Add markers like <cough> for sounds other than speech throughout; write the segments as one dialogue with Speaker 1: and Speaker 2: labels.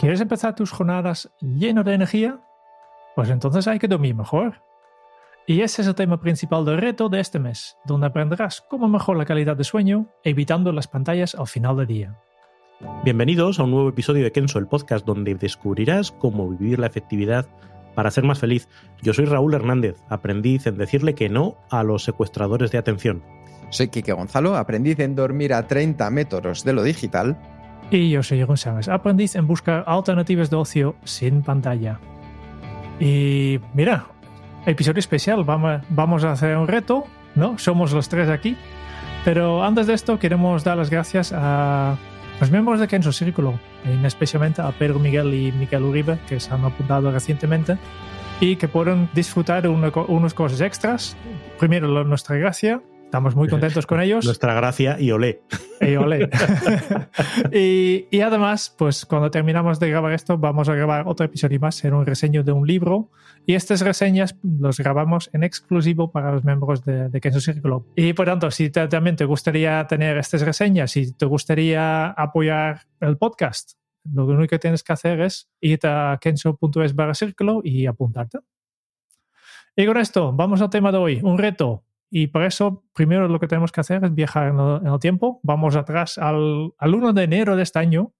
Speaker 1: ¿Quieres empezar tus jornadas lleno de energía? Pues entonces hay que dormir mejor. Y ese es el tema principal del reto de este mes, donde aprenderás cómo mejorar la calidad de sueño evitando las pantallas al final del día.
Speaker 2: Bienvenidos a un nuevo episodio de Kenso, el podcast donde descubrirás cómo vivir la efectividad para ser más feliz. Yo soy Raúl Hernández, aprendiz en decirle que no a los secuestradores de atención.
Speaker 3: Soy Quique Gonzalo, aprendiz en dormir a 30 metros de lo digital.
Speaker 1: Y yo soy Sánchez, aprendiz en buscar alternativas de ocio sin pantalla. Y mira, episodio especial, vamos, vamos a hacer un reto, ¿no? Somos los tres aquí. Pero antes de esto queremos dar las gracias a los miembros de Kenzo Círculo, especialmente a Pedro Miguel y Miguel Uribe, que se han apuntado recientemente y que pueden disfrutar de unas cosas extras. Primero, nuestra gracia Estamos muy <laughs> contentos con ellos.
Speaker 2: Nuestra gracia y olé. <laughs>
Speaker 1: Y olé. <laughs> y, y, además, pues cuando terminamos de grabar esto, vamos a grabar otro episodio más, en un reseño de un libro. Y estas reseñas los grabamos en exclusivo para los miembros de, de Kenzo Círculo. Y por tanto, si te, también te gustaría tener estas reseñas, si te gustaría apoyar el podcast, lo único que tienes que hacer es ir a kenzo.es barra círculo y apuntarte. Y con esto, vamos al tema de hoy, un reto y por eso, primero lo que tenemos que hacer es viajar en el, tiempo. Vamos atrás al, al, 1 de enero de este año,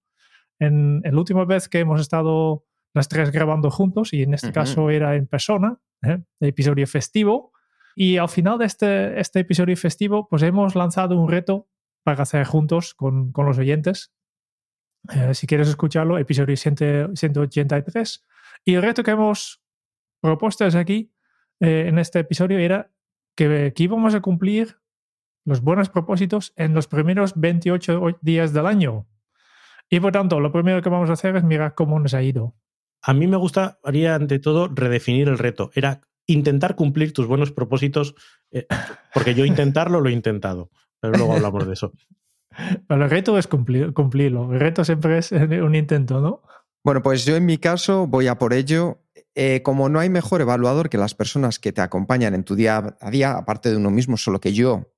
Speaker 1: en, en, la última vez que hemos estado las tres grabando juntos, y en este uh -huh. caso era en persona, ¿eh? el episodio festivo. Y al final de este, este episodio festivo, pues hemos lanzado un reto para hacer juntos con, con los oyentes. Eh, si quieres escucharlo, episodio 183. Y el reto que hemos propuesto es aquí, eh, en este episodio, era que, que, íbamos a cumplir los buenos propósitos en los primeros 28 días del año. Y por tanto, lo primero que vamos a hacer es mirar cómo nos ha ido.
Speaker 2: A mí me gustaría, ante todo, redefinir el reto. Era intentar cumplir tus buenos propósitos, eh, porque yo intentarlo lo he intentado, pero luego hablamos de eso. <laughs>
Speaker 1: Pero el reto es cumplir, cumplirlo. El reto siempre es un intento, ¿no?
Speaker 3: Bueno, pues yo en mi caso voy a por ello. Eh, como no hay mejor evaluador que las personas que te acompañan en tu día a día, aparte de uno mismo, solo que yo,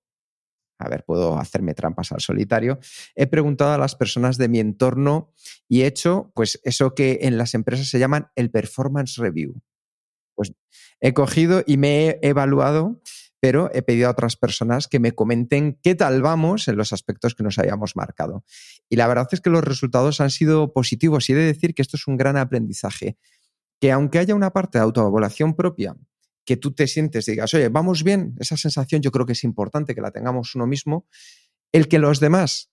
Speaker 3: a ver, puedo hacerme trampas al solitario, he preguntado a las personas de mi entorno y he hecho, pues, eso que en las empresas se llaman el performance review. Pues he cogido y me he evaluado, pero he pedido a otras personas que me comenten qué tal vamos en los aspectos que nos hayamos marcado. Y la verdad es que los resultados han sido positivos y he de decir que esto es un gran aprendizaje que aunque haya una parte de autoevaluación propia, que tú te sientes, digas, oye, vamos bien, esa sensación yo creo que es importante que la tengamos uno mismo, el que los demás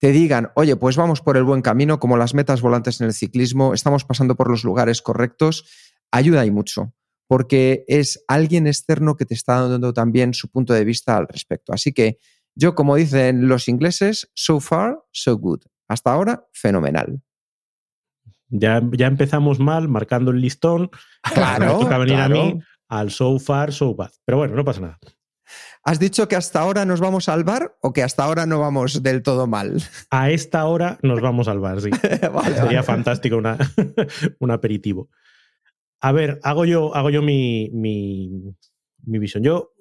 Speaker 3: te digan, oye, pues vamos por el buen camino, como las metas volantes en el ciclismo, estamos pasando por los lugares correctos, ayuda y mucho, porque es alguien externo que te está dando también su punto de vista al respecto. Así que yo, como dicen los ingleses, so far, so good. Hasta ahora, fenomenal.
Speaker 2: Ya, ya empezamos mal, marcando el listón.
Speaker 3: Claro.
Speaker 2: Me toca venir
Speaker 3: claro.
Speaker 2: a mí al so far, so bad. Pero bueno, no pasa nada.
Speaker 3: ¿Has dicho que hasta ahora nos vamos al bar o que hasta ahora no vamos del todo mal?
Speaker 2: A esta hora nos vamos al bar, sí. <laughs> vale, Sería vale. fantástico una, <laughs> un aperitivo. A ver, hago yo, hago yo mi, mi, mi visión. Yo,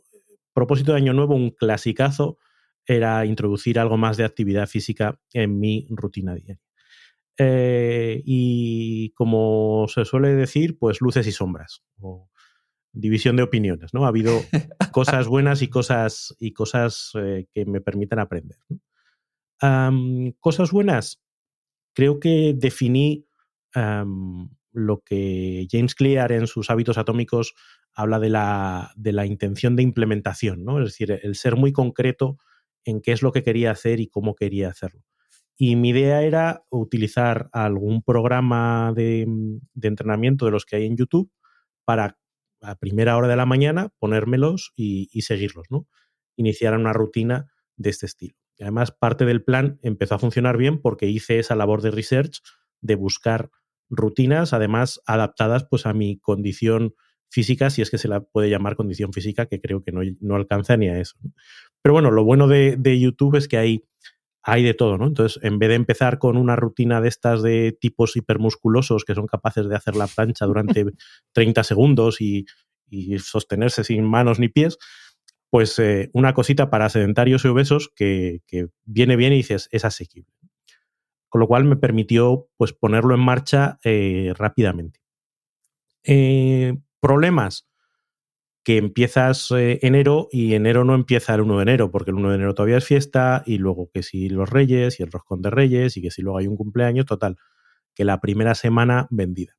Speaker 2: propósito de Año Nuevo, un clasicazo era introducir algo más de actividad física en mi rutina diaria. Eh, y como se suele decir, pues luces y sombras, o división de opiniones, ¿no? Ha habido <laughs> cosas buenas y cosas, y cosas eh, que me permiten aprender. ¿no? Um, cosas buenas, creo que definí um, lo que James Clear en sus hábitos atómicos habla de la, de la intención de implementación, ¿no? Es decir, el ser muy concreto en qué es lo que quería hacer y cómo quería hacerlo. Y mi idea era utilizar algún programa de, de, entrenamiento de los que hay en YouTube para a primera hora de la mañana ponérmelos y, y seguirlos, ¿no? Iniciar una rutina de este estilo. Y además, parte del plan empezó a funcionar bien porque hice esa labor de research de buscar rutinas, además adaptadas pues a mi condición física, si es que se la puede llamar condición física, que creo que no, no alcanza ni a eso. Pero bueno, lo bueno de, YouTube es que hay, hay de todo, ¿no? Entonces, en vez de empezar con una rutina de estas de tipos hipermusculosos que son capaces de hacer la plancha durante <laughs> 30 segundos y, y sostenerse sin manos ni pies, pues eh, una cosita para sedentarios y obesos que, que, viene bien y dices, es asequible. Con lo cual me permitió pues, ponerlo en marcha eh, rápidamente. Eh, problemas que empiezas eh, enero y enero no empieza el 1 de enero, porque el 1 de enero todavía es fiesta y luego que si los reyes y el roscón de reyes y que si luego hay un cumpleaños, total, que la primera semana vendida.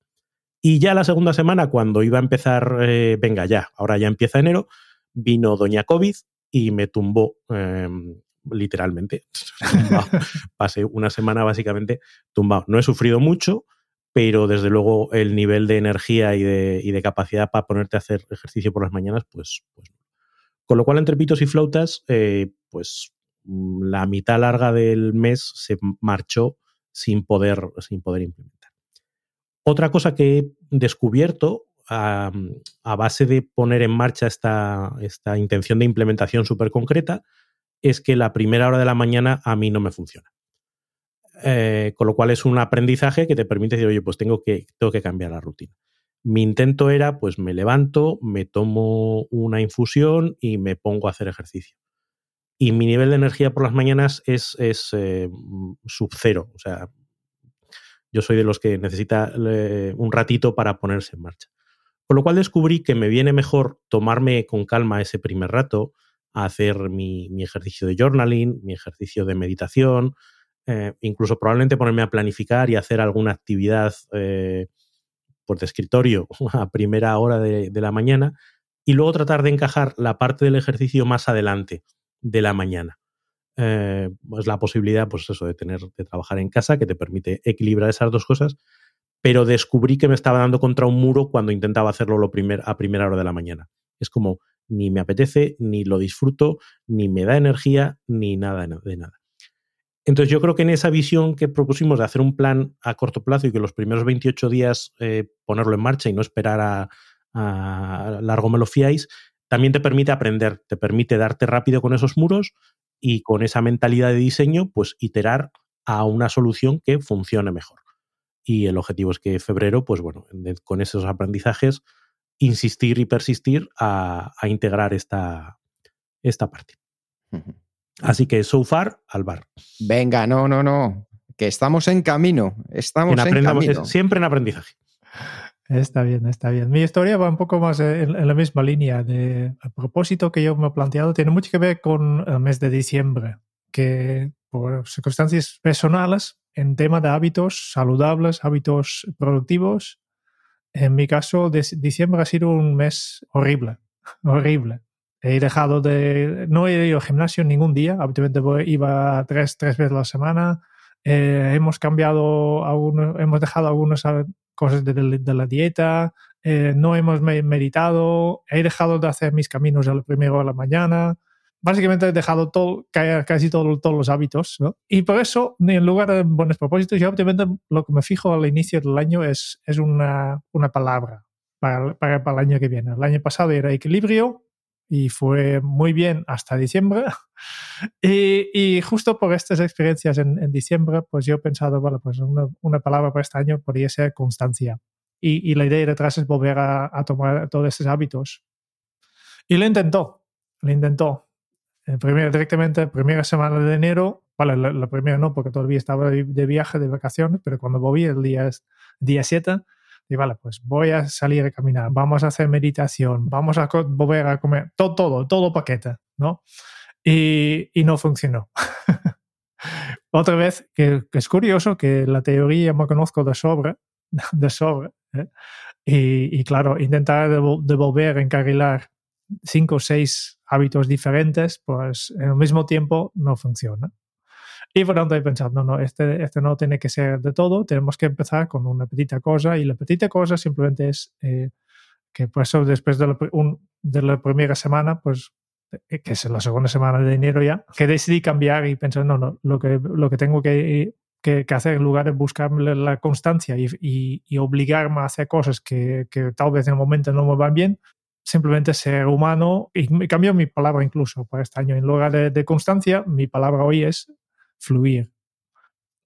Speaker 2: Y ya la segunda semana, cuando iba a empezar, eh, venga ya, ahora ya empieza enero, vino Doña COVID y me tumbó eh, literalmente. <laughs> Pasé una semana básicamente tumbado. No he sufrido mucho, pero desde luego el nivel de energía y de, y de, capacidad para ponerte a hacer ejercicio por las mañanas, pues, pues Con lo cual, entre pitos y flautas, eh, pues mm, la mitad larga del mes se marchó sin poder, sin poder implementar. Otra cosa que he descubierto a, a base de poner en marcha esta, esta intención de implementación súper concreta es que la primera hora de la mañana a mí no me funciona. Eh, con lo cual es un aprendizaje que te permite decir, oye, pues tengo que, tengo que cambiar la rutina. Mi intento era, pues me levanto, me tomo una infusión y me pongo a hacer ejercicio. Y mi nivel de energía por las mañanas es, es eh, sub cero. O sea, yo soy de los que necesita eh, un ratito para ponerse en marcha. Con lo cual descubrí que me viene mejor tomarme con calma ese primer rato, a hacer mi, mi ejercicio de journaling, mi ejercicio de meditación, eh, incluso probablemente ponerme a planificar y hacer alguna actividad eh, por de escritorio <laughs> a primera hora de, la mañana y luego tratar de encajar la parte del ejercicio más adelante de la mañana. Eh, pues la posibilidad, pues eso, de tener, de trabajar en casa, que te permite equilibrar esas dos cosas, pero descubrí que me estaba dando contra un muro cuando intentaba hacerlo lo a primera hora de la mañana. Es como, ni me apetece, ni lo disfruto, ni me da energía, ni nada de nada. Entonces yo creo que en esa visión que propusimos de hacer un plan a corto plazo y que los primeros 28 días eh, ponerlo en marcha y no esperar a, largo me lo fiáis, también te permite aprender, te permite darte rápido con esos muros y con esa mentalidad de diseño, pues iterar a una solución que funcione mejor. Y el objetivo es que febrero, pues bueno, con esos aprendizajes, insistir y persistir a, integrar esta, esta parte. Así que so far al bar.
Speaker 3: Venga, no, no, no. Que estamos en camino. Estamos en, en camino.
Speaker 2: Siempre en aprendizaje.
Speaker 1: Está bien, está bien. Mi historia va un poco más en, en la misma línea. De, a propósito que yo me he planteado, tiene mucho que ver con el mes de diciembre, que por circunstancias personales, en tema de hábitos saludables, hábitos productivos, en mi caso, de, diciembre ha sido un mes horrible, <laughs> horrible. He dejado de. No he ido al gimnasio ningún día. Habitualmente iba tres, tres veces a la semana. Eh, hemos cambiado algunos, hemos dejado algunas cosas de, de, de la dieta. Eh, no hemos meditado. He dejado de hacer mis caminos a la primera hora de la mañana. Básicamente he dejado todo, casi todo, todos los hábitos. ¿no? Y por eso, en lugar de buenos propósitos, yo obviamente lo que me fijo al inicio del año es, es una, una palabra para, para, para el año que viene. El año pasado era equilibrio y fue muy bien hasta diciembre. <laughs> Y, y justo por estas experiencias en, en, diciembre, pues yo he pensado, bueno, pues una, una palabra para este año podría ser constancia. Y, y la idea detrás es volver a, a, tomar todos estos hábitos. Y lo intentó, lo intentó. El primer, directamente, primera semana de enero, vale, la, la, primera no, porque todavía estaba de, de, viaje, de vacaciones, pero cuando volví el día, día 7, y vale, pues voy a salir a caminar, vamos a hacer meditación, vamos a volver a comer, todo, todo, todo paquete, ¿no? Y, y no funcionó. <laughs> Otra vez, que, que, es curioso que la teoría me conozco de sobra, <laughs> de sobra, ¿eh? y, y, claro, intentar de, de volver a encarrilar cinco o seis hábitos diferentes, pues en el mismo tiempo no funciona. Y por tanto he pensado, no, no, este, este no tiene que ser de todo, tenemos que empezar con una petita cosa y la petita cosa simplemente es eh, que por eso después de la, de la primera semana, pues que es la segunda semana de enero ya, que decidí cambiar y pensar, no, no, lo que, lo que tengo que, que, hacer en lugar de buscar la constancia y, y, obligarme a hacer cosas que, que, tal vez en el momento no me van bien, simplemente ser humano y me cambió mi palabra incluso para este año. En lugar de, de constancia, mi palabra hoy es fluir.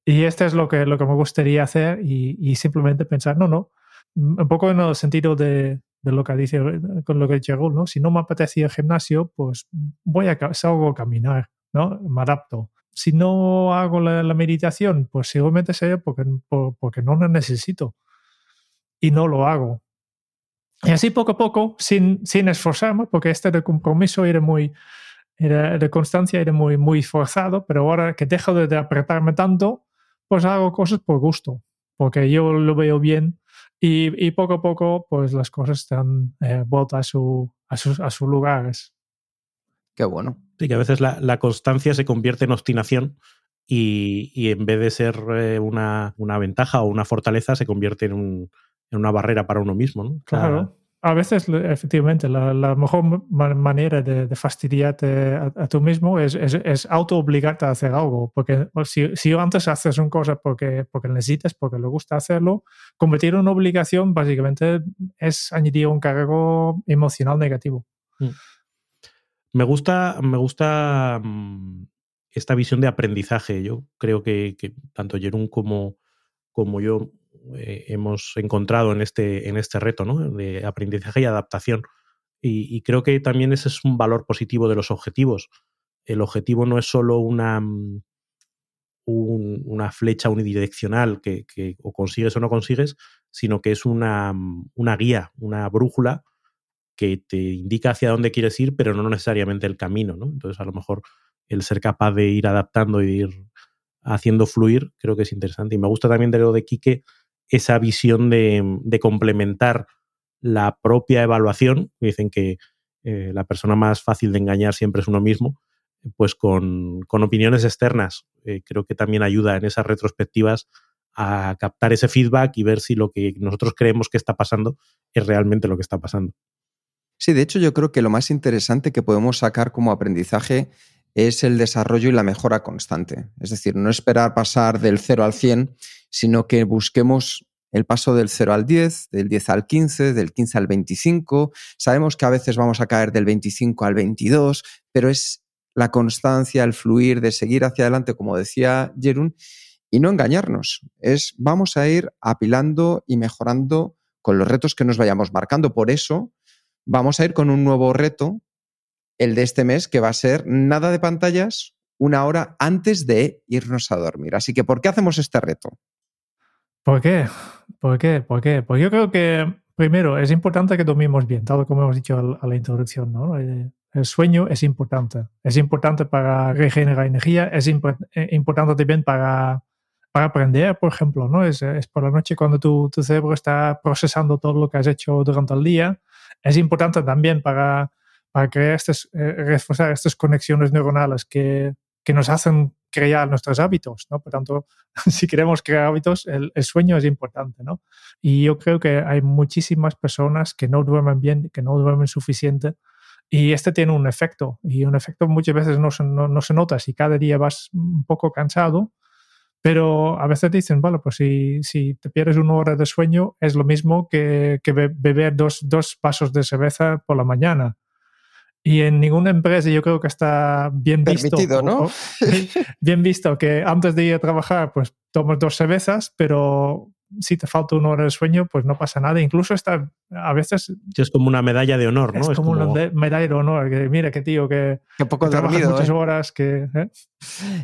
Speaker 1: Y este es lo que, lo que me gustaría hacer y, simplemente pensar, no, no, un poco en el sentido de, de lo que dice con lo que dice ¿no? Si no me apetece el gimnasio, pues voy a salgo a caminar, ¿no? Me adapto. Si no hago la, meditación, pues seguramente sea porque, porque no la necesito y no lo hago. Y así poco a poco, sin, sin esforzarme, porque este de compromiso era muy, era de constancia era muy, muy forzado, pero ahora que dejo de, apretarme tanto, pues hago cosas por gusto, porque yo lo veo bien y, y poco a poco pues las cosas están eh, vueltas a, su, a, sus, a sus lugares.
Speaker 3: Qué bueno.
Speaker 2: Sí, que a veces la, la constancia se convierte en obstinación y, y en vez de ser eh, una, una, ventaja o una fortaleza, se convierte en, un, en una barrera para uno mismo. ¿no?
Speaker 1: Claro a veces, efectivamente, la, mejor manera de, fastidiarte a, tú mismo es, es, auto-obligarte a hacer algo. Porque si, si, antes haces una cosa porque, porque necesitas, porque le gusta hacerlo, convertir en una obligación básicamente es añadir un cargo emocional negativo. Mm.
Speaker 2: Me gusta, me gusta mm, esta visión de aprendizaje. Yo creo que, tanto Jerún como, como yo eh, hemos encontrado en este, en este reto ¿no? de aprendizaje y adaptación. Y, creo que también ese es un valor positivo de los objetivos. El objetivo no es solo una, mm, una flecha unidireccional que, o consigues o no consigues, sino que es una, mm, una guía, una brújula que te indica hacia dónde quieres ir, pero no necesariamente el camino. ¿no? Entonces, a lo mejor el ser capaz de ir adaptando y ir haciendo fluir, creo que es interesante. Y me gusta también de lo de Quique, esa visión de, complementar la propia evaluación. Dicen que eh, la persona más fácil de engañar siempre es uno mismo, pues con, opiniones externas. Eh, creo que también ayuda en esas retrospectivas a captar ese feedback y ver si lo que nosotros creemos que está pasando es realmente lo que está pasando.
Speaker 3: Sí, de hecho yo creo que lo más interesante que podemos sacar como aprendizaje es el desarrollo y la mejora constante. Es decir, no esperar pasar del 0 al 100, sino que busquemos el paso del 0 al 10, del 10 al 15, del 15 al 25. Sabemos que a veces vamos a caer del 25 al 22, pero es la constancia, el fluir de seguir hacia adelante, como decía Jerún, y no engañarnos. Es vamos a ir apilando y mejorando con los retos que nos vayamos marcando. Por eso vamos a ir con un nuevo reto, el de este mes, que va a ser nada de pantallas una hora antes de irnos a dormir. Así que, ¿por qué hacemos este reto?
Speaker 1: ¿Por qué? ¿Por qué? ¿Por qué? Pues yo creo que, primero, es importante que dormimos bien, tal como hemos dicho a la introducción. ¿no? El sueño es importante. Es importante para regenerar energía, es eh, importante también para, para aprender, por ejemplo. ¿no? Es, es por la noche cuando tu, tu, cerebro está procesando todo lo que has hecho durante el día. Es importante también para, para crear estas, eh, reforzar estas conexiones neuronales que, que nos hacen crear nuestros hábitos, ¿no? Por tanto, <laughs> si queremos crear hábitos, el, sueño es importante, ¿no? Y yo creo que hay muchísimas personas que no duermen bien, que no duermen suficiente, y este tiene un efecto, y un efecto muchas veces no se, no, se nota si cada día vas un poco cansado, pero a veces dicen, vale, pues si, si te pierdes una hora de sueño es lo mismo que, que beber dos, dos vasos de cerveza por la mañana. Y en ninguna empresa yo creo que está bien visto.
Speaker 3: Permitido, ¿no? <laughs>
Speaker 1: bien visto que antes de ir a trabajar, pues tomas dos cervezas, pero si te falta una hora de sueño, pues no pasa nada. Incluso está a veces.
Speaker 2: Es como una medalla de honor, ¿no?
Speaker 1: Es, como, una medalla de honor. Que, mira, qué tío, que,
Speaker 3: que poco dormido,
Speaker 1: muchas
Speaker 3: ¿eh?
Speaker 1: horas. Que, ¿eh?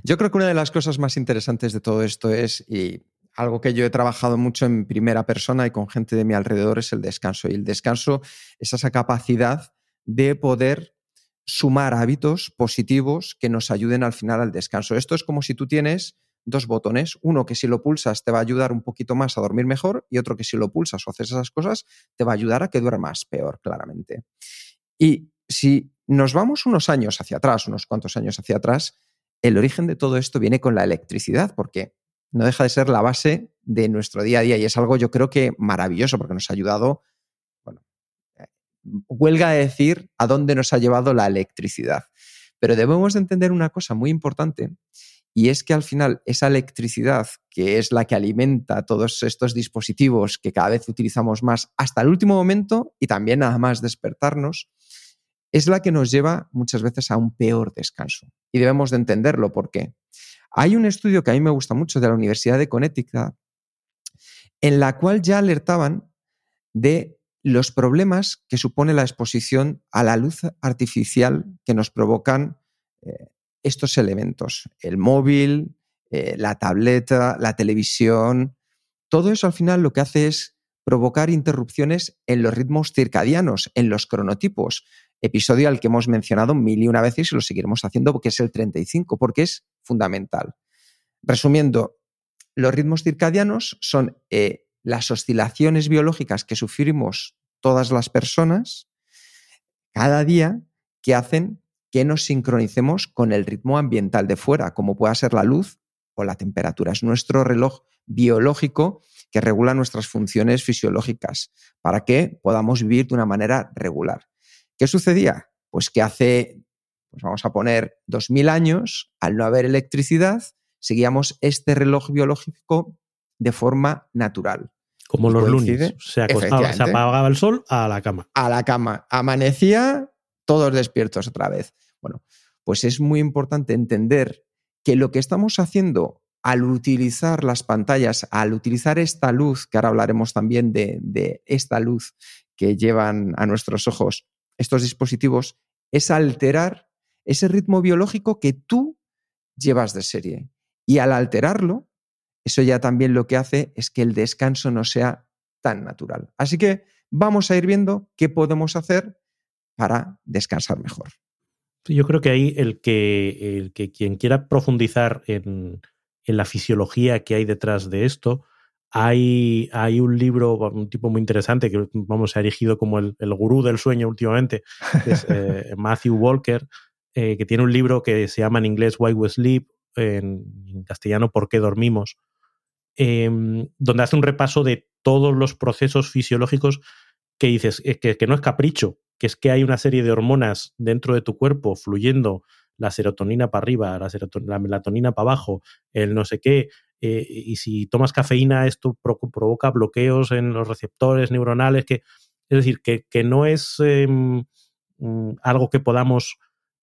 Speaker 3: Yo creo que una de las cosas más interesantes de todo esto es, y algo que yo he trabajado mucho en primera persona y con gente de mi alrededor, es el descanso. Y el descanso es esa capacidad de poder sumar hábitos positivos que nos ayuden al final al descanso. Esto es como si tú tienes dos botones, uno que si lo pulsas te va a ayudar un poquito más a dormir mejor y otro que si lo pulsas o haces esas cosas te va a ayudar a que duermas peor, claramente. Y si nos vamos unos años hacia atrás, unos cuantos años hacia atrás, el origen de todo esto viene con la electricidad, porque no deja de ser la base de nuestro día a día y es algo yo creo que maravilloso porque nos ha ayudado huelga de decir a dónde nos ha llevado la electricidad. Pero debemos de entender una cosa muy importante y es que al final esa electricidad, que es la que alimenta todos estos dispositivos que cada vez utilizamos más hasta el último momento y también nada más despertarnos, es la que nos lleva muchas veces a un peor descanso. Y debemos de entenderlo. ¿Por qué? Hay un estudio que a mí me gusta mucho de la Universidad de Connecticut, en la cual ya alertaban de los problemas que supone la exposición a la luz artificial que nos provocan eh, estos elementos, el móvil, eh, la tableta, la televisión, todo eso al final lo que hace es provocar interrupciones en los ritmos circadianos, en los cronotipos, episodio al que hemos mencionado mil y una veces y lo seguiremos haciendo porque es el 35, porque es fundamental. Resumiendo, los ritmos circadianos son eh, las oscilaciones biológicas que sufrimos todas las personas cada día que hacen que nos sincronicemos con el ritmo ambiental de fuera, como pueda ser la luz o la temperatura. Es nuestro reloj biológico que regula nuestras funciones fisiológicas para que podamos vivir de una manera regular. ¿Qué sucedía? Pues que hace, pues vamos a poner, 2000 años, al no haber electricidad, seguíamos este reloj biológico de forma natural.
Speaker 2: Como los lunes. Se, acostaba, se apagaba el sol a la cama.
Speaker 3: A la cama. Amanecía, todos despiertos otra vez. Bueno, pues es muy importante entender que lo que estamos haciendo al utilizar las pantallas, al utilizar esta luz, que ahora hablaremos también de, esta luz que llevan a nuestros ojos estos dispositivos, es alterar ese ritmo biológico que tú llevas de serie. Y al alterarlo, eso ya también lo que hace es que el descanso no sea tan natural. Así que vamos a ir viendo qué podemos hacer para descansar mejor.
Speaker 2: Yo creo que ahí el que, el que quien quiera profundizar en, la fisiología que hay detrás de esto, hay, hay, un libro, un tipo muy interesante que vamos, se ha erigido como el, gurú del sueño últimamente, que es eh, <laughs> Matthew Walker, eh, que tiene un libro que se llama en inglés Why We Sleep, en, castellano ¿Por qué dormimos? Em, donde hace un repaso de todos los procesos fisiológicos que dices que, que no es capricho, que es que hay una serie de hormonas dentro de tu cuerpo fluyendo, la serotonina para arriba, la, melatonina para abajo, el no sé qué, eh, y si tomas cafeína esto provoca bloqueos en los receptores neuronales, que, es decir, que, no es em, mm, algo que podamos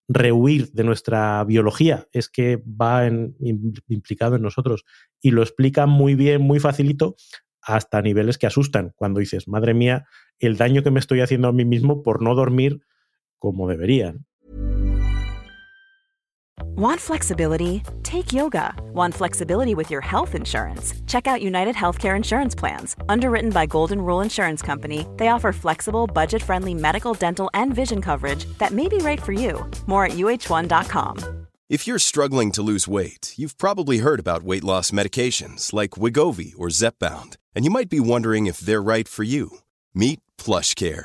Speaker 2: rehuir de nuestra biología, es que va implicado en nosotros y lo explica muy bien, muy facilito, hasta niveles que asustan, cuando dices, madre mía, el daño que me estoy haciendo a mí mismo por no dormir como debería.
Speaker 4: Want flexibility? Take yoga. Want flexibility with your health insurance? Check out United Healthcare Insurance Plans. Underwritten by Golden Rule Insurance Company, they offer flexible, budget friendly medical, dental, and vision coverage that may be right for you. More at uh1.com.
Speaker 5: If you're struggling to lose weight, you've probably heard about weight loss medications like Wigovi or Zepbound, and you might be wondering if they're right for you. Meet PlushCare,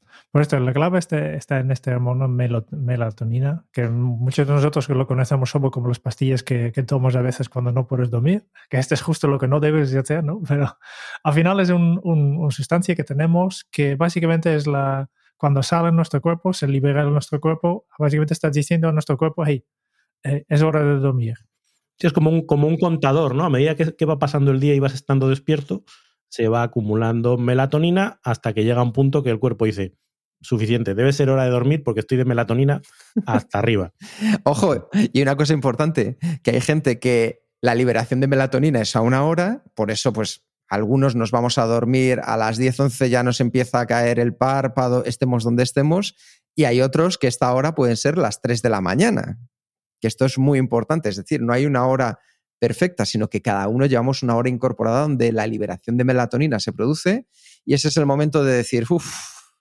Speaker 1: Por esto, la clave este, está en este hormono melatonina, que muchos de nosotros lo conocemos solo como las pastillas que, que tomas a veces cuando no puedes dormir, que este es justo lo que no debes hacer, ¿no? <laughs> Pero al final es una un, sustancia que tenemos que básicamente es la, cuando sale en nuestro cuerpo, se libera en nuestro cuerpo, básicamente estás diciendo a nuestro cuerpo, hey, eh, es hora de dormir.
Speaker 2: Sí, es como un, como un contador, ¿no? A medida que, que va pasando el día y vas estando despierto, se va acumulando melatonina hasta que llega un punto que el cuerpo dice, suficiente. Debe ser hora de dormir porque estoy de melatonina hasta arriba. <laughs>
Speaker 3: Ojo, y una cosa importante, que hay gente que la liberación de melatonina es a una hora, por eso pues algunos nos vamos a dormir a las 10, 11 ya nos empieza a caer el párpado, estemos donde estemos, y hay otros que esta hora pueden ser las 3 de la mañana, que esto es muy importante, es decir, no hay una hora perfecta, sino que cada uno llevamos una hora incorporada donde la liberación de melatonina se produce y ese es el momento de decir, uff,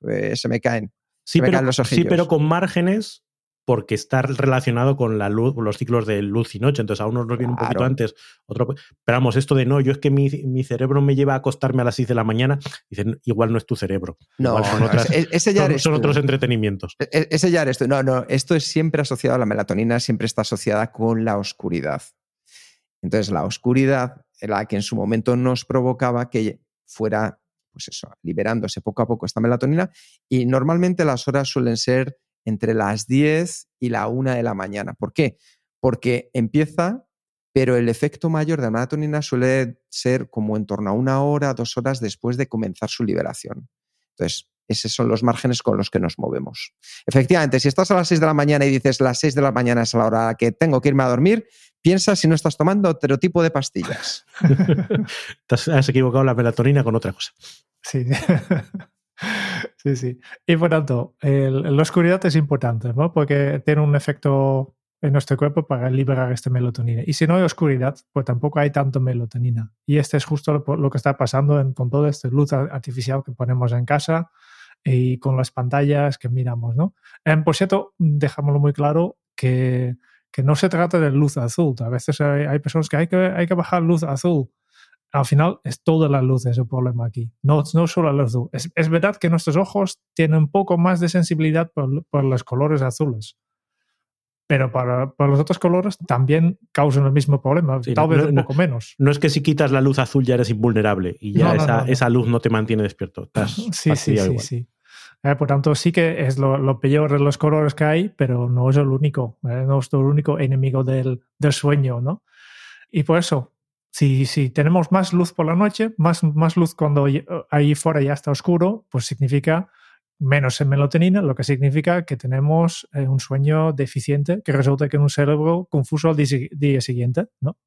Speaker 3: eh, se me caen.
Speaker 2: Sí, pero, sí, pero con márgenes porque está relacionado con la luz, los ciclos de luz y noche. Entonces a unos nos viene un poquito antes, otro. Pero vamos, esto de no, yo es que mi, cerebro me lleva a acostarme a las 6 de la mañana, dicen, igual no es tu cerebro.
Speaker 3: No,
Speaker 2: son,
Speaker 3: ese ya
Speaker 2: son, otros entretenimientos.
Speaker 3: E, e, ese ya eres tú. No, no, esto es siempre asociado a la melatonina, siempre está asociada con la oscuridad. Entonces, la oscuridad era la que en su momento nos provocaba que fuera, pues eso, liberándose poco a poco esta melatonina. Y normalmente las horas suelen ser entre las 10 y la 1 de la mañana. ¿Por qué? Porque empieza, pero el efecto mayor de la melatonina suele ser como en torno a una hora, dos horas después de comenzar su liberación. Entonces, esos son los márgenes con los que nos movemos. Efectivamente, si estás a las 6 de la mañana y dices las 6 de la mañana es la hora que tengo que irme a dormir, piensa si no estás tomando otro tipo de pastillas. <laughs>
Speaker 2: has equivocado la melatonina con otra cosa.
Speaker 1: Sí. <laughs> Sí, sí. Y por tanto, la oscuridad es importante, ¿no? Porque tiene un efecto en nuestro cuerpo para liberar esta melatonina. Y si no hay oscuridad, pues tampoco hay tanto melatonina. Y este es justo lo, que está pasando con toda esta luz artificial que ponemos en casa y con las pantallas que miramos, ¿no? por cierto, dejámoslo muy claro que, que, no se trata de luz azul. A veces hay, hay personas que hay, que hay que bajar luz azul al final es toda la luz es el problema aquí, no, no solo la luz. Es, es verdad que nuestros ojos tienen un poco más de sensibilidad por, por los colores azules, pero para, para, los otros colores también causan el mismo problema, tal vez un poco menos.
Speaker 2: No es que si quitas la luz azul ya eres invulnerable y ya esa, esa, luz no te mantiene despierto.
Speaker 1: sí, sí, sí, sí. Eh, por tanto, sí que es lo, lo, peor de los colores que hay, pero no es el único, eh, no es el único enemigo del, del sueño, ¿no? Y por eso, si, si, tenemos más luz por la noche, más, más luz cuando ahí fuera ya está oscuro, pues significa menos en melatonina, lo que significa que tenemos eh, un sueño deficiente que resulta que en un cerebro confuso al día, siguiente, ¿no?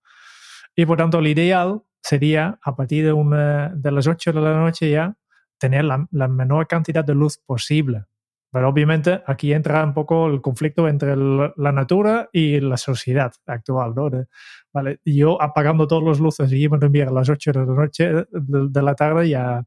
Speaker 1: Y por tanto, lo ideal sería a partir de, una, de las 8 de la noche ya tener la, la menor cantidad de luz posible pero obviamente aquí entra un poco el conflicto entre la natura y la sociedad actual, ¿no? vale, yo apagando todas las luces y me a las 8 de la noche, de, la tarde, ya,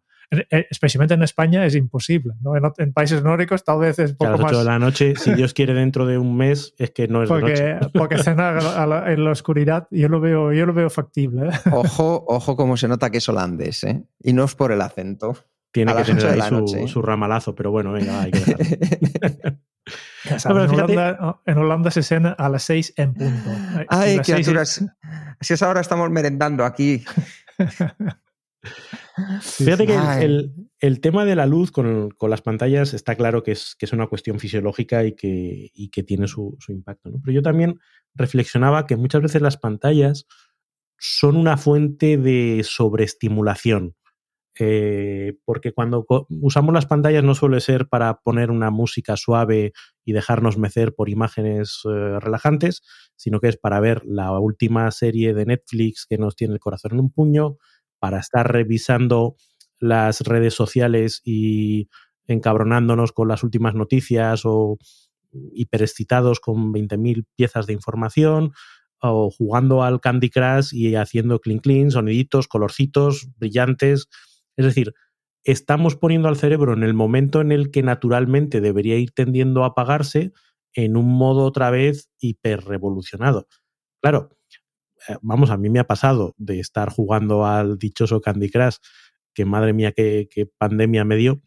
Speaker 1: especialmente en España, es imposible, ¿no? En, países nórdicos tal vez es poco
Speaker 2: a las
Speaker 1: 8
Speaker 2: de la noche, si Dios quiere dentro de un mes, es que no es
Speaker 1: porque,
Speaker 2: de noche.
Speaker 1: Porque cenar en la oscuridad, yo lo veo, yo lo veo factible. ¿eh?
Speaker 3: Ojo, ojo cómo se nota que es holandés, ¿eh? Y no es por el acento.
Speaker 2: Tiene que tener ahí su, su, ramalazo, pero bueno, venga, hay que <laughs>
Speaker 1: en, Holanda, se cena a las 6 en punto.
Speaker 3: Ay, criaturas. Si es ahora estamos merendando aquí. <laughs>
Speaker 2: Fíjate que el, el, tema de la luz con, con, las pantallas está claro que es, que es una cuestión fisiológica y que, y que tiene su, su impacto. ¿no? Pero yo también reflexionaba que muchas veces las pantallas son una fuente de sobreestimulación. Eh, porque cuando usamos las pantallas no suele ser para poner una música suave y dejarnos mecer por imágenes eh, relajantes, sino que es para ver la última serie de Netflix que nos tiene el corazón en un puño, para estar revisando las redes sociales y encabronándonos con las últimas noticias o hiperexcitados con 20.000 piezas de información o jugando al Candy Crush y haciendo clean clean, soniditos, colorcitos brillantes es decir, estamos poniendo al cerebro en el momento en el que naturalmente debería ir tendiendo a apagarse en un modo otra vez hiperrevolucionado. Claro, eh, vamos, a mí me ha pasado de estar jugando al dichoso Candy Crush, que madre mía, qué, pandemia me dio,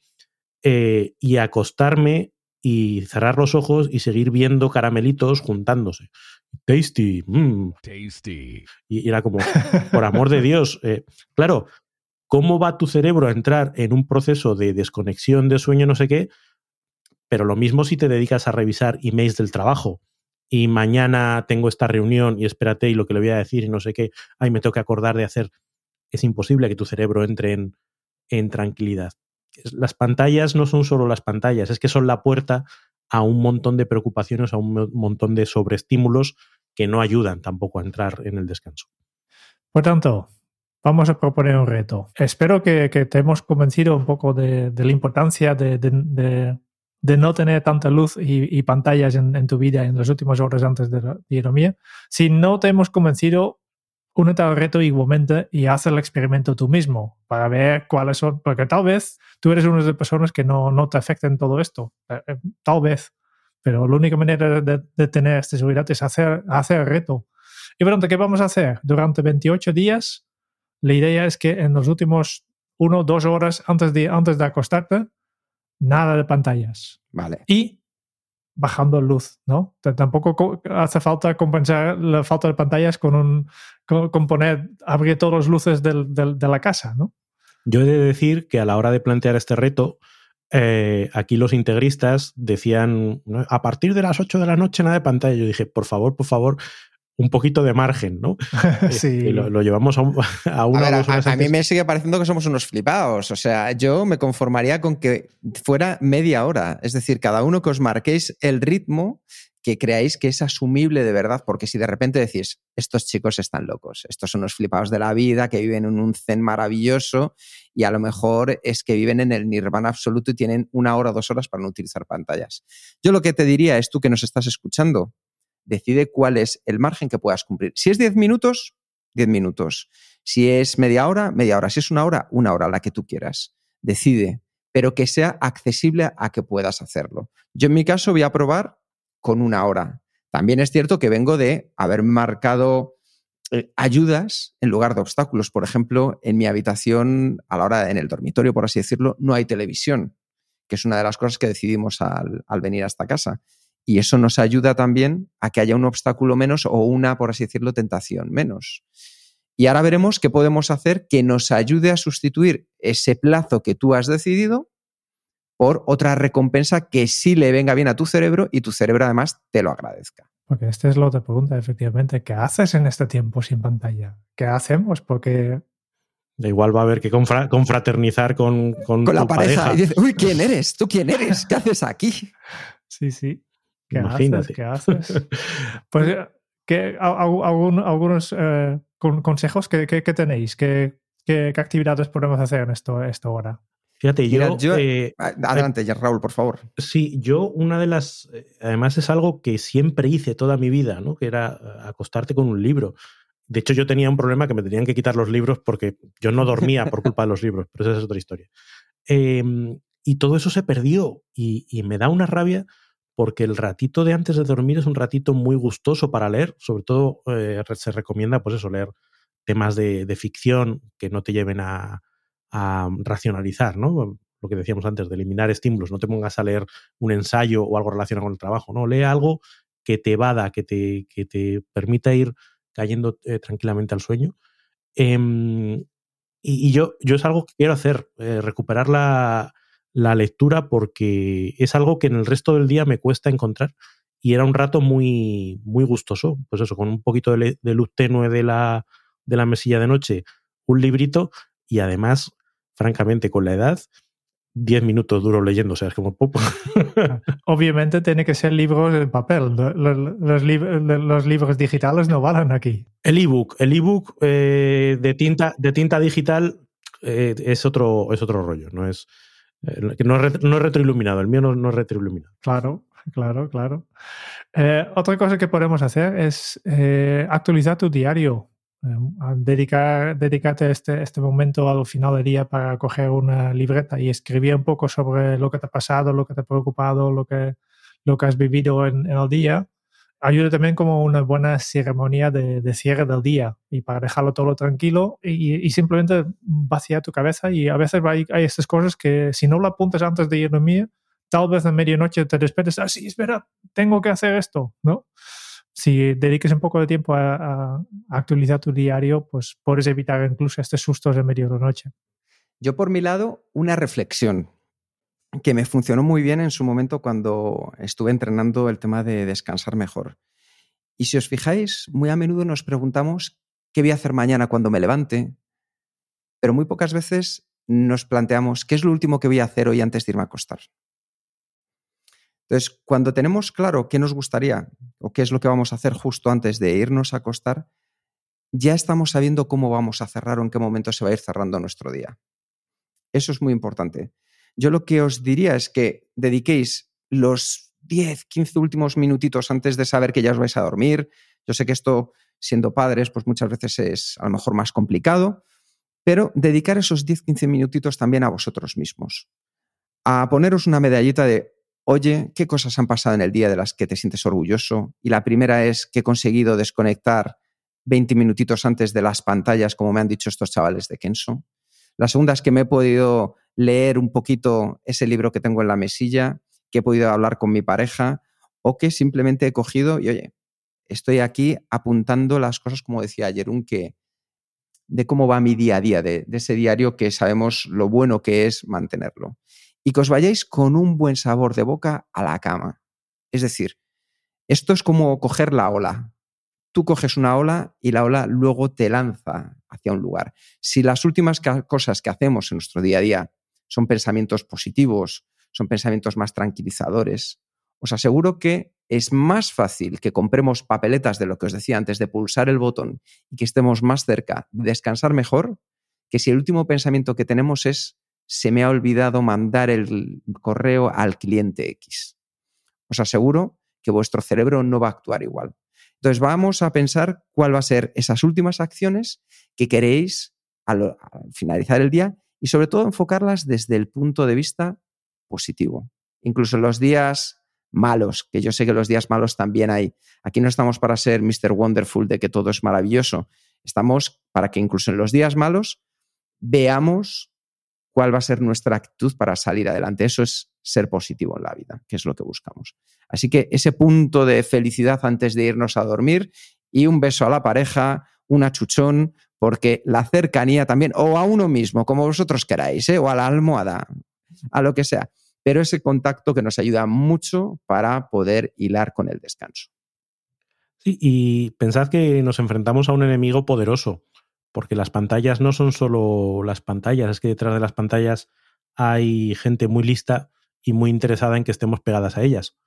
Speaker 2: eh, y acostarme y cerrar los ojos y seguir viendo caramelitos juntándose. Tasty, mmm. tasty. Y era como, por amor de Dios, eh, claro, cómo va tu cerebro a entrar en un proceso de desconexión de sueño, no sé qué, pero lo mismo si te dedicas a revisar emails del trabajo y mañana tengo esta reunión y espérate y lo que le voy a decir y no sé qué, ay, me tengo que acordar de hacer. Es imposible que tu cerebro entre en, tranquilidad. Las pantallas no son solo las pantallas, es que son la puerta a un montón de preocupaciones, a un montón de sobreestímulos que no ayudan tampoco a entrar en el descanso.
Speaker 1: Por tanto, Vamos a proponer un reto. Espero que, te hemos convencido un poco de, la importancia de, no tener tanta luz y, pantallas en, tu vida en las últimas horas antes de la dormir. Si no te hemos convencido, únete al reto igualmente y haz el experimento tú mismo para ver cuáles son, porque tal vez tú eres una de las personas que no, no te afecten todo esto. Eh, eh, tal vez. pero la única manera de, tener esta seguridad es hacer, hacer el reto. Y pronto, ¿qué vamos a hacer? Durante 28 días, la idea es que en los últimos uno o dos horas antes de, antes de acostarte, nada de pantallas.
Speaker 3: Vale.
Speaker 1: Y bajando luz, ¿no? Tampoco hace falta compensar la falta de pantallas con un con, poner, abrir todas las luces de la casa, ¿no?
Speaker 2: Yo he de decir que a la hora de plantear este reto, eh, aquí los integristas decían, a partir de las 8 de la noche nada de pantalla. Yo dije, por favor, por favor, un poquito de margen, ¿no? <laughs>
Speaker 1: sí.
Speaker 2: lo, llevamos a, a una
Speaker 3: a, mí me sigue pareciendo que somos unos flipados. O sea, yo me conformaría con que fuera media hora. Es decir, cada uno que os marquéis el ritmo que creáis que es asumible de verdad, porque si de repente decís, estos chicos están locos, estos son unos flipados de la vida, que viven en un zen maravilloso y a lo mejor es que viven en el nirvana absoluto y tienen una hora o dos horas para no utilizar pantallas. Yo lo que te diría es tú que nos estás escuchando, decide cuál es el margen que puedas cumplir. Si es 10 minutos, 10 minutos. Si es media hora, media hora. Si es una hora, una hora, la que tú quieras. Decide, pero que sea accesible a que puedas hacerlo. Yo en mi caso voy a probar con una hora. También es cierto que vengo de haber marcado eh, ayudas en lugar de obstáculos. Por ejemplo, en mi habitación, a la hora, en el dormitorio, por así decirlo, no hay televisión, que es una de las cosas que decidimos al, al venir a esta casa. Y eso nos ayuda también a que haya un obstáculo menos o una, por así decirlo, tentación menos. Y ahora veremos qué podemos hacer que nos ayude a sustituir ese plazo que tú has decidido por otra recompensa que sí le venga bien a tu cerebro y tu cerebro además te lo agradezca.
Speaker 1: Porque esta es la otra pregunta, efectivamente. ¿Qué haces en este tiempo sin pantalla? ¿Qué hacemos? Porque
Speaker 2: Da igual va a haber que confraternizar con, con,
Speaker 3: con la pareja. Y dice, uy, ¿quién eres? ¿Tú quién eres? ¿Qué haces aquí?
Speaker 1: Sí, sí. ¿Qué haces? ¿Qué haces? <laughs> Pues, ¿qué, algunos eh, consejos que, tenéis? ¿Qué, ¿Qué, actividades podemos hacer en esto, esta hora?
Speaker 2: Fíjate, yo.
Speaker 3: Eh, adelante, ya, Raúl, por favor.
Speaker 2: Sí, yo, una de las. Eh, además, es algo que siempre hice toda mi vida, ¿no? Que era acostarte con un libro. De hecho, yo tenía un problema que me tenían que quitar los libros porque yo no dormía por culpa de los libros, pero esa es otra historia. Em, y todo eso se perdió y, y me da una rabia porque el ratito de antes de dormir es un ratito muy gustoso para leer, sobre todo eh, se recomienda pues eso, leer temas de, ficción que no te lleven a, racionalizar, ¿no? Lo que decíamos antes, de eliminar estímulos, no te pongas a leer un ensayo o algo relacionado con el trabajo, ¿no? Lee algo que te vada, que te, permita ir cayendo eh, tranquilamente al sueño. Em, y, yo, yo es algo que quiero hacer, eh, recuperar la, la lectura porque es algo que en el resto del día me cuesta encontrar y era un rato muy, muy gustoso. Pues eso, con un poquito de, luz tenue de la, de la mesilla de noche, un librito y además, francamente, con la edad, 10 minutos duro leyendo, o sea, es como poco.
Speaker 1: Obviamente tiene que ser libros en papel, los, los, libros digitales no valen aquí.
Speaker 2: El ebook, el ebook eh, de, tinta, de tinta digital eh, es, otro, es otro rollo, no es, que no es, retroiluminado, el mío no, es retroiluminado.
Speaker 1: Claro, claro, claro. Eh, otra cosa que podemos hacer es eh, actualizar tu diario. dedicar, dedicarte este, este momento al final del día para coger una libreta y escribir un poco sobre lo que te ha pasado, lo que te ha preocupado, lo que, lo que has vivido en el día ayuda también como una buena ceremonia de, cierre del día y para dejarlo todo tranquilo y, simplemente vaciar tu cabeza y a veces hay, hay, estas cosas que si no lo apuntas antes de ir a dormir, tal vez a medianoche te despiertes, ah, sí, espera, tengo que hacer esto, ¿no? Si dediques un poco de tiempo a, actualizar tu diario, pues puedes evitar incluso estos sustos de medio de la noche.
Speaker 3: Yo por mi lado, una reflexión que me funcionó muy bien en su momento cuando estuve entrenando el tema de descansar mejor. Y si os fijáis, muy a menudo nos preguntamos qué voy a hacer mañana cuando me levante, pero muy pocas veces nos planteamos qué es lo último que voy a hacer hoy antes de irme a acostar. Entonces, cuando tenemos claro qué nos gustaría o qué es lo que vamos a hacer justo antes de irnos a acostar, ya estamos sabiendo cómo vamos a cerrar o en qué momento se va a ir cerrando nuestro día. Eso es muy importante. Yo lo que os diría es que dediquéis los 10, 15 últimos minutitos antes de saber que ya os vais a dormir. Yo sé que esto, siendo padres, pues muchas veces es a lo mejor más complicado, pero dedicar esos 10, 15 minutitos también a vosotros mismos. A poneros una medallita de oye, ¿qué cosas han pasado en el día de las que te sientes orgulloso? Y la primera es que he conseguido desconectar 20 minutitos antes de las pantallas, como me han dicho estos chavales de Kenso. La segunda es que me he podido leer un poquito ese libro que tengo en la mesilla, que he podido hablar con mi pareja o que simplemente he cogido y, oye, estoy aquí apuntando las cosas, como decía ayer, un que de cómo va mi día a día, de, de, ese diario que sabemos lo bueno que es mantenerlo. Y que os vayáis con un buen sabor de boca a la cama. Es decir, esto es como coger la ola. Tú coges una ola y la ola luego te lanza hacia un lugar. Si las últimas cosas que hacemos en nuestro día a día son pensamientos positivos, son pensamientos más tranquilizadores, os aseguro que es más fácil que compremos papeletas de lo que os decía antes de pulsar el botón y que estemos más cerca de descansar mejor que si el último pensamiento que tenemos es se me ha olvidado mandar el correo al cliente X. Os aseguro que vuestro cerebro no va a actuar igual. Entonces vamos a pensar cuál va a ser esas últimas acciones que queréis al, finalizar el día y sobre todo enfocarlas desde el punto de vista positivo. Incluso en los días malos, que yo sé que los días malos también hay. Aquí no estamos para ser Mr. Wonderful de que todo es maravilloso. Estamos para que incluso en los días malos veamos cuál va a ser nuestra actitud para salir adelante. Eso es ser positivo en la vida, que es lo que buscamos. Así que ese punto de felicidad antes de irnos a dormir y un beso a la pareja, un achuchón, porque la cercanía también, o a uno mismo, como vosotros queráis, ¿eh? o a la almohada, a lo que sea, pero ese contacto que nos ayuda mucho para poder hilar con el descanso.
Speaker 2: Y pensad que nos enfrentamos a un enemigo poderoso, porque las pantallas no son solo las pantallas, es que detrás de las pantallas hay gente muy lista y muy interesada en que estemos pegadas a ellas.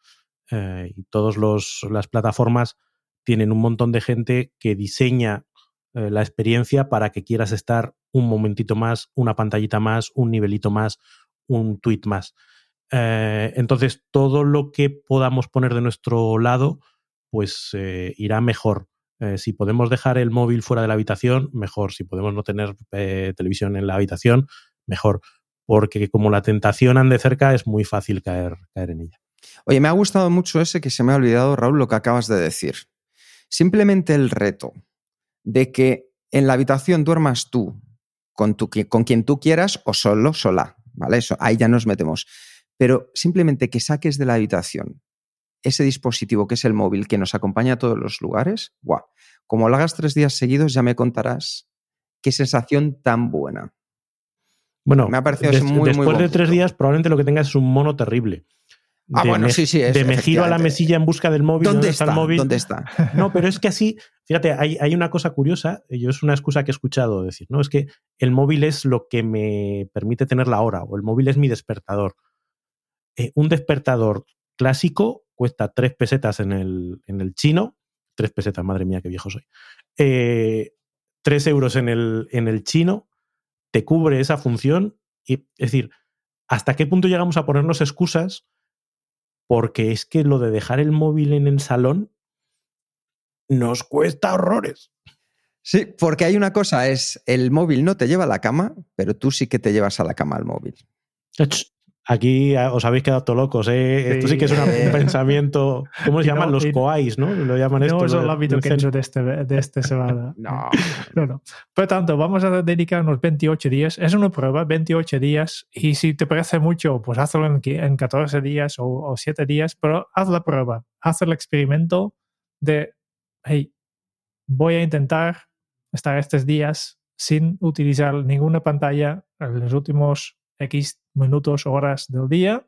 Speaker 2: Eh, y todas las plataformas tienen un montón de gente que diseña eh, la experiencia para que quieras estar un momentito más, una pantallita más, un nivelito más, un tweet más. Eh, entonces, todo lo que podamos poner de nuestro lado, pues irá mejor. si podemos dejar el móvil fuera de la habitación, mejor. Si podemos no tener televisión en la habitación, mejor. Porque como la tentación ande cerca, es muy fácil caer, caer en ella.
Speaker 3: Oye, me ha gustado mucho ese que se me ha olvidado, Raúl, lo que acabas de decir. Simplemente el reto de que en la habitación duermas tú con, tu, con quien tú quieras o solo, sola, ¿vale? Eso, ahí ya nos metemos. Pero simplemente que saques de la habitación ese dispositivo que es el móvil que nos acompaña a todos los lugares, guau. Como lo hagas tres días seguidos, ya me contarás qué sensación tan buena.
Speaker 2: Bueno, me ha parecido muy, después de tres días, probablemente lo que tengas es un mono terrible.
Speaker 3: Ah, bueno, sí, sí.
Speaker 2: de me giro a la mesilla en busca del móvil.
Speaker 3: ¿Dónde, está,
Speaker 2: el móvil?
Speaker 3: ¿Dónde está? <laughs>
Speaker 2: No, pero es que así, fíjate, hay, hay, una cosa curiosa, yo es una excusa que he escuchado decir, ¿no? Es que el móvil es lo que me permite tener la hora, o el móvil es mi despertador. Eh, un despertador clásico cuesta tres pesetas en el, en el chino, tres pesetas, madre mía, qué viejo soy. Eh, tres euros en el, en el chino, te cubre esa función, y, es decir, ¿hasta qué punto llegamos a ponernos excusas? Porque es que lo de dejar el móvil en el salón nos cuesta horrores.
Speaker 3: Sí, porque hay una cosa, es el móvil no te lleva a la cama, pero tú sí que te llevas a la cama al móvil.
Speaker 2: Aquí ah, os habéis quedado locos, ¿eh? Esto sí que es un <laughs> pensamiento. ¿Cómo se llaman? Los koais, ¿no? Lo llaman esto.
Speaker 1: No es el ámbito que he hecho de este, de este semana.
Speaker 3: no. <laughs>
Speaker 1: no, no. Por tanto, vamos a dedicar unos 28 días. Es una prueba, 28 días. Y si te parece mucho, pues hazlo en, en 14 días o, o 7 días, pero haz la prueba. Haz el experimento de, hey, voy a intentar estar estos días sin utilizar ninguna pantalla en los últimos X minutos, horas del día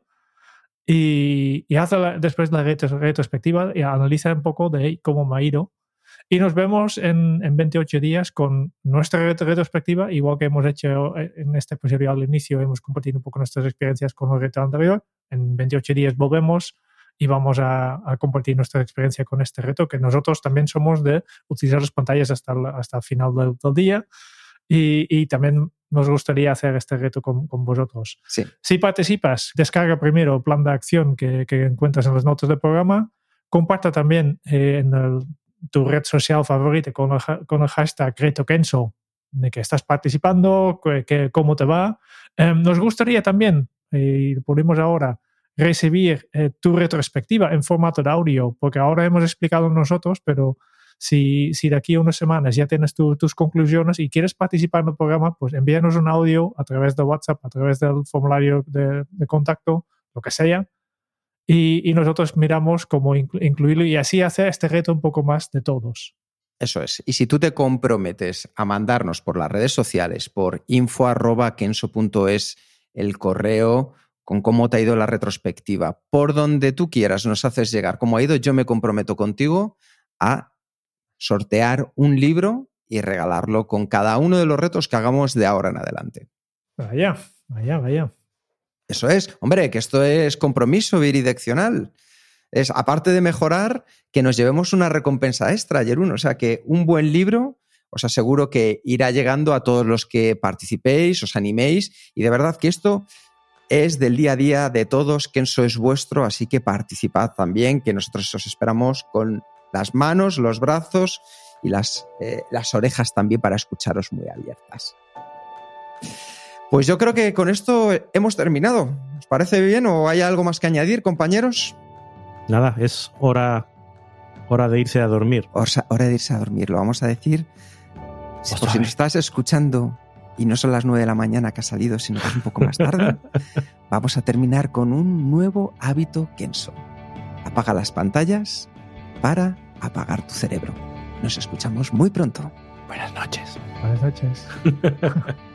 Speaker 1: y, y hace después la retrospectiva y analiza un poco de cómo me ha ido. Y nos vemos en, en 28 días con nuestra retrospectiva, igual que hemos hecho eh, en este episodio al inicio, hemos compartido un poco nuestras experiencias con el reto anterior. En 28 días volvemos y vamos a, a, compartir nuestra experiencia con este reto, que nosotros también somos de utilizar las pantallas hasta el, hasta el final del, del día. Y, y, también nos gustaría hacer este reto con, con vosotros.
Speaker 3: Sí.
Speaker 1: Si participas, descarga primero el plan de acción que, que encuentras en las notas del programa, comparta también eh, en el, tu red social favorita con el, con el hashtag reto Kenso de que estás participando, que, que cómo te va. Eh, nos gustaría también, y lo ponemos ahora, recibir eh, tu retrospectiva en formato de audio, porque ahora hemos explicado nosotros, pero si, si de aquí a unas semanas ya tienes tus conclusiones y quieres participar en el programa, pues envíanos un audio a través de WhatsApp, a través del formulario de, contacto, lo que sea, y, nosotros miramos cómo incluirlo y así hacer este reto un poco más de todos.
Speaker 3: Eso es. Y si tú te comprometes a mandarnos por las redes sociales, por info.kenso.es, el correo con cómo te ha ido la retrospectiva, por donde tú quieras nos haces llegar cómo ha ido, yo me comprometo contigo a sortear un libro y regalarlo con cada uno de los retos que hagamos de ahora en adelante.
Speaker 1: Vaya, vaya, vaya.
Speaker 3: Eso es, hombre, que esto es compromiso bidireccional. Es, aparte de mejorar, que nos llevemos una recompensa extra, Jerún. O sea, que un buen libro os aseguro que irá llegando a todos los que participéis, os animéis. Y de verdad que esto es del día a día de todos, que eso es vuestro, así que participad también, que nosotros os esperamos con las manos, los brazos y las, eh, las orejas también para escucharos muy abiertas. Pues yo creo que con esto hemos terminado. ¿Os parece bien o hay algo más que añadir, compañeros?
Speaker 2: Nada, es hora, hora de irse a dormir.
Speaker 3: Hora de irse a dormir, lo vamos a decir. Por si nos estás escuchando y no son las nueve de la mañana que ha salido, sino que es un poco más tarde, <laughs> vamos a terminar con un nuevo hábito Kenso. Apaga las pantallas para apagar tu cerebro. Nos escuchamos muy pronto.
Speaker 2: Buenas noches.
Speaker 1: Buenas noches. <laughs>